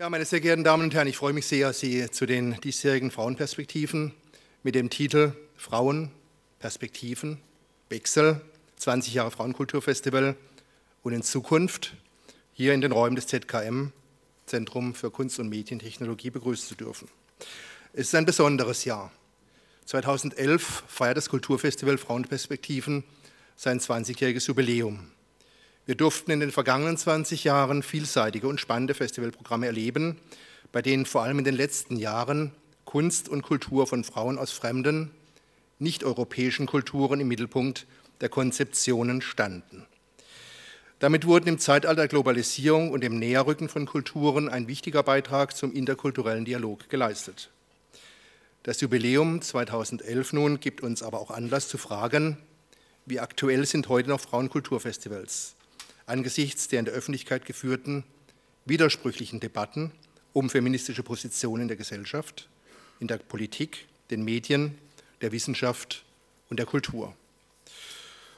Ja, meine sehr geehrten Damen und Herren, ich freue mich sehr, Sie zu den diesjährigen Frauenperspektiven mit dem Titel Frauen, Perspektiven, Wechsel, 20 Jahre Frauenkulturfestival und in Zukunft hier in den Räumen des ZKM, Zentrum für Kunst und Medientechnologie, begrüßen zu dürfen. Es ist ein besonderes Jahr. 2011 feiert das Kulturfestival Frauenperspektiven sein 20-jähriges Jubiläum. Wir durften in den vergangenen 20 Jahren vielseitige und spannende Festivalprogramme erleben, bei denen vor allem in den letzten Jahren Kunst und Kultur von Frauen aus fremden, nicht-europäischen Kulturen im Mittelpunkt der Konzeptionen standen. Damit wurden im Zeitalter Globalisierung und dem Näherrücken von Kulturen ein wichtiger Beitrag zum interkulturellen Dialog geleistet. Das Jubiläum 2011 nun gibt uns aber auch Anlass zu fragen, wie aktuell sind heute noch Frauenkulturfestivals? Angesichts der in der Öffentlichkeit geführten widersprüchlichen Debatten um feministische Positionen in der Gesellschaft, in der Politik, den Medien, der Wissenschaft und der Kultur.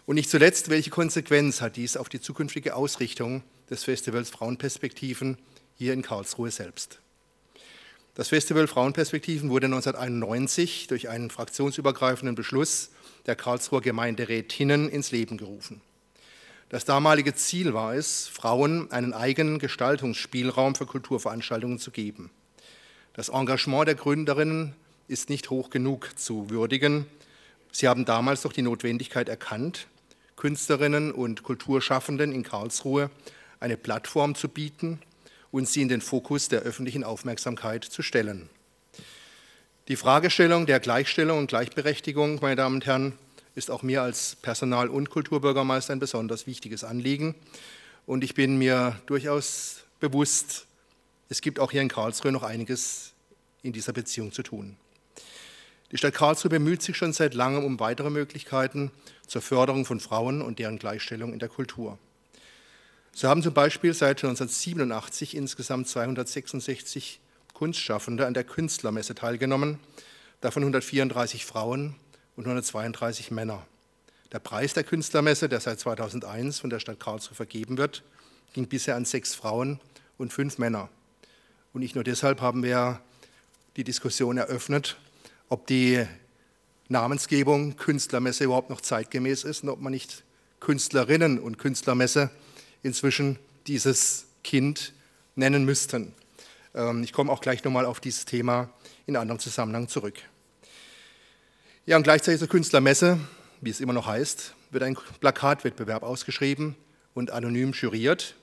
Und nicht zuletzt, welche Konsequenz hat dies auf die zukünftige Ausrichtung des Festivals Frauenperspektiven hier in Karlsruhe selbst? Das Festival Frauenperspektiven wurde 1991 durch einen fraktionsübergreifenden Beschluss der Karlsruher Gemeinderätinnen ins Leben gerufen. Das damalige Ziel war es, Frauen einen eigenen Gestaltungsspielraum für Kulturveranstaltungen zu geben. Das Engagement der Gründerinnen ist nicht hoch genug zu würdigen. Sie haben damals doch die Notwendigkeit erkannt, Künstlerinnen und Kulturschaffenden in Karlsruhe eine Plattform zu bieten und sie in den Fokus der öffentlichen Aufmerksamkeit zu stellen. Die Fragestellung der Gleichstellung und Gleichberechtigung, meine Damen und Herren, ist auch mir als Personal- und Kulturbürgermeister ein besonders wichtiges Anliegen. Und ich bin mir durchaus bewusst, es gibt auch hier in Karlsruhe noch einiges in dieser Beziehung zu tun. Die Stadt Karlsruhe bemüht sich schon seit langem um weitere Möglichkeiten zur Förderung von Frauen und deren Gleichstellung in der Kultur. So haben zum Beispiel seit 1987 insgesamt 266 Kunstschaffende an der Künstlermesse teilgenommen, davon 134 Frauen und 132 Männer. Der Preis der Künstlermesse, der seit 2001 von der Stadt Karlsruhe vergeben wird, ging bisher an sechs Frauen und fünf Männer. Und nicht nur deshalb haben wir die Diskussion eröffnet, ob die Namensgebung Künstlermesse überhaupt noch zeitgemäß ist und ob man nicht Künstlerinnen und Künstlermesse inzwischen dieses Kind nennen müssten. Ähm, ich komme auch gleich nochmal auf dieses Thema in anderem Zusammenhang zurück. Ja, und gleichzeitig zur Künstlermesse, wie es immer noch heißt, wird ein Plakatwettbewerb ausgeschrieben und anonym juriert.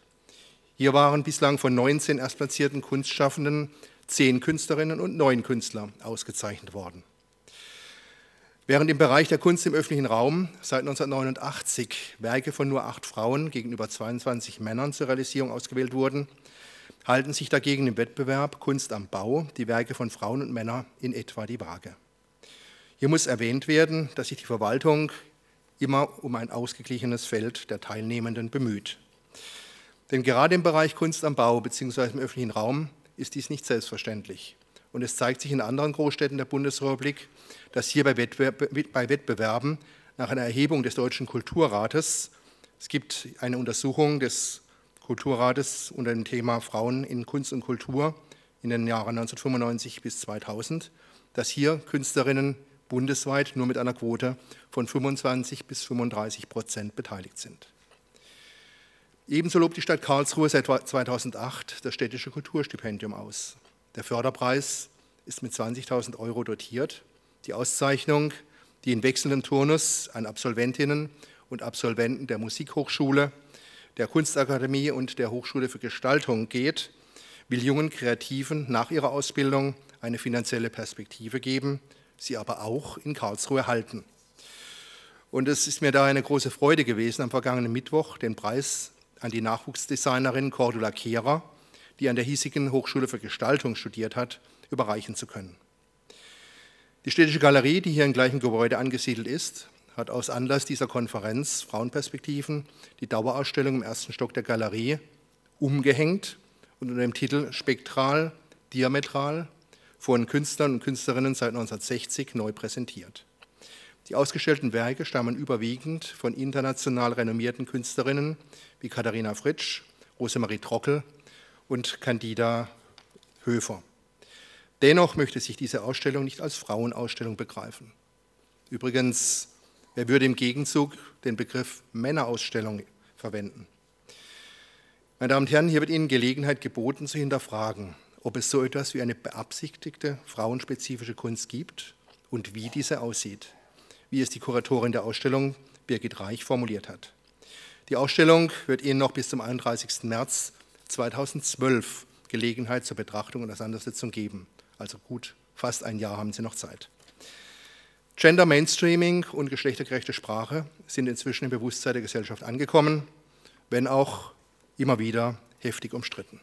Hier waren bislang von 19 erstplatzierten Kunstschaffenden 10 Künstlerinnen und 9 Künstler ausgezeichnet worden. Während im Bereich der Kunst im öffentlichen Raum seit 1989 Werke von nur acht Frauen gegenüber 22 Männern zur Realisierung ausgewählt wurden, halten sich dagegen im Wettbewerb Kunst am Bau die Werke von Frauen und Männern in etwa die Waage. Hier muss erwähnt werden, dass sich die Verwaltung immer um ein ausgeglichenes Feld der Teilnehmenden bemüht. Denn gerade im Bereich Kunst am Bau bzw. im öffentlichen Raum ist dies nicht selbstverständlich. Und es zeigt sich in anderen Großstädten der Bundesrepublik, dass hier bei, Wettbewerben nach einer Erhebung des Deutschen Kulturrates, es gibt eine Untersuchung des Kulturrates unter dem Thema Frauen in Kunst und Kultur in den Jahren 1995 bis 2000, dass hier Künstlerinnen bundesweit nur mit einer Quote von 25 bis 35 Prozent beteiligt sind. Ebenso lobt die Stadt Karlsruhe seit 2008 das städtische Kulturstipendium aus. Der Förderpreis ist mit 20.000 Euro dotiert. Die Auszeichnung, die in wechselndem Turnus an Absolventinnen und Absolventen der Musikhochschule, der Kunstakademie und der Hochschule für Gestaltung geht, will jungen Kreativen nach ihrer Ausbildung eine finanzielle Perspektive geben sie aber auch in Karlsruhe halten. Und es ist mir da eine große Freude gewesen, am vergangenen Mittwoch den Preis an die Nachwuchsdesignerin Cordula Kehrer, die an der hiesigen Hochschule für Gestaltung studiert hat, überreichen zu können. Die Städtische Galerie, die hier im gleichen Gebäude angesiedelt ist, hat aus Anlass dieser Konferenz Frauenperspektiven die Dauerausstellung im ersten Stock der Galerie umgehängt und unter dem Titel Spektral, Diametral, von Künstlern und Künstlerinnen seit 1960 neu präsentiert. Die ausgestellten Werke stammen überwiegend von international renommierten Künstlerinnen wie Katharina Fritsch, Rosemarie Trockel und Candida Höfer. Dennoch möchte sich diese Ausstellung nicht als Frauenausstellung begreifen. Übrigens, wer würde im Gegenzug den Begriff Männerausstellung verwenden? Meine Damen und Herren, hier wird Ihnen Gelegenheit geboten zu hinterfragen, ob es so etwas wie eine beabsichtigte frauenspezifische Kunst gibt und wie diese aussieht, wie es die Kuratorin der Ausstellung Birgit Reich formuliert hat. Die Ausstellung wird Ihnen noch bis zum 31. März 2012 Gelegenheit zur Betrachtung und Auseinandersetzung geben. Also gut, fast ein Jahr haben Sie noch Zeit. Gender Mainstreaming und geschlechtergerechte Sprache sind inzwischen im Bewusstsein der Gesellschaft angekommen, wenn auch immer wieder heftig umstritten.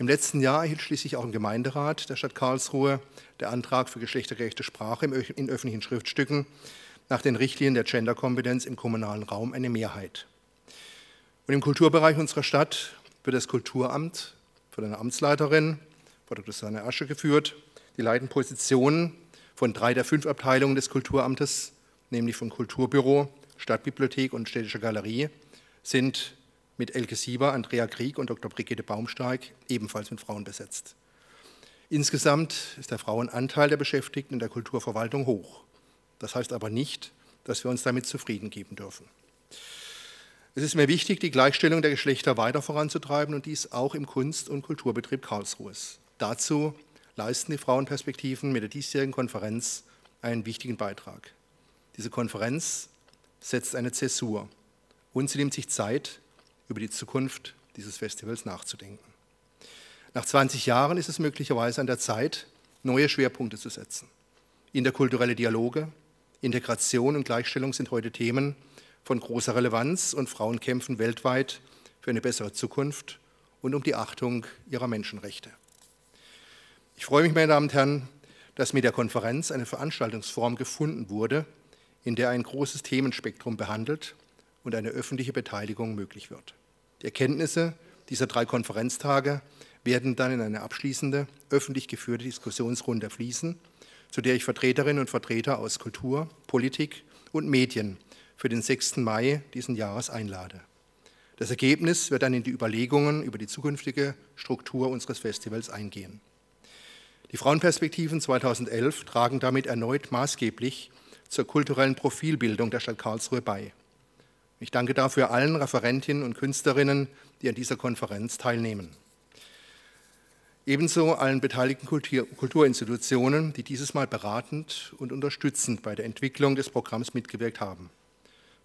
Im letzten Jahr erhielt schließlich auch im Gemeinderat der Stadt Karlsruhe der Antrag für geschlechtergerechte Sprache in öffentlichen Schriftstücken nach den Richtlinien der Genderkompetenz im kommunalen Raum eine Mehrheit. Und im Kulturbereich unserer Stadt wird das Kulturamt von einer Amtsleiterin, Frau Dr. Susanne Asche, geführt. Die leiten Positionen von drei der fünf Abteilungen des Kulturamtes, nämlich von Kulturbüro, Stadtbibliothek und Städtische Galerie, sind mit Elke Sieber, Andrea Krieg und Dr. Brigitte Baumsteig ebenfalls mit Frauen besetzt. Insgesamt ist der Frauenanteil der Beschäftigten in der Kulturverwaltung hoch. Das heißt aber nicht, dass wir uns damit zufrieden geben dürfen. Es ist mir wichtig, die Gleichstellung der Geschlechter weiter voranzutreiben und dies auch im Kunst- und Kulturbetrieb Karlsruhes. Dazu leisten die Frauenperspektiven mit der diesjährigen Konferenz einen wichtigen Beitrag. Diese Konferenz setzt eine Zäsur und sie nimmt sich Zeit, über die Zukunft dieses Festivals nachzudenken. Nach 20 Jahren ist es möglicherweise an der Zeit, neue Schwerpunkte zu setzen. Interkulturelle Dialoge, Integration und Gleichstellung sind heute Themen von großer Relevanz und Frauen kämpfen weltweit für eine bessere Zukunft und um die Achtung ihrer Menschenrechte. Ich freue mich, meine Damen und Herren, dass mit der Konferenz eine Veranstaltungsform gefunden wurde, in der ein großes Themenspektrum behandelt und eine öffentliche Beteiligung möglich wird. Die Erkenntnisse dieser drei Konferenztage werden dann in eine abschließende, öffentlich geführte Diskussionsrunde fließen, zu der ich Vertreterinnen und Vertreter aus Kultur, Politik und Medien für den 6. Mai diesen Jahres einlade. Das Ergebnis wird dann in die Überlegungen über die zukünftige Struktur unseres Festivals eingehen. Die Frauenperspektiven 2011 tragen damit erneut maßgeblich zur kulturellen Profilbildung der Stadt Karlsruhe bei. Ich danke dafür allen Referentinnen und Künstlerinnen, die an dieser Konferenz teilnehmen. Ebenso allen beteiligten Kulturinstitutionen, die dieses Mal beratend und unterstützend bei der Entwicklung des Programms mitgewirkt haben.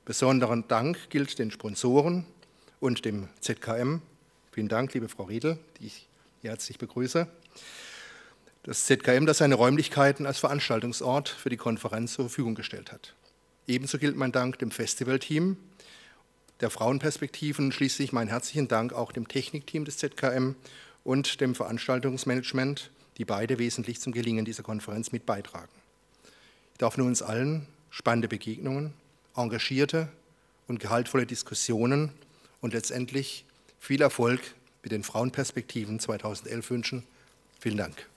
Besonderen Dank gilt den Sponsoren und dem ZKM. Vielen Dank, liebe Frau Riedel, die ich herzlich begrüße das ZKM, das seine Räumlichkeiten als Veranstaltungsort für die Konferenz zur Verfügung gestellt hat. Ebenso gilt mein Dank dem Festivalteam, der Frauenperspektiven schließlich mein herzlichen Dank auch dem Technikteam des ZKM und dem Veranstaltungsmanagement, die beide wesentlich zum Gelingen dieser Konferenz mit beitragen. Ich darf nun uns allen spannende Begegnungen, engagierte und gehaltvolle Diskussionen und letztendlich viel Erfolg mit den Frauenperspektiven 2011 wünschen. Vielen Dank.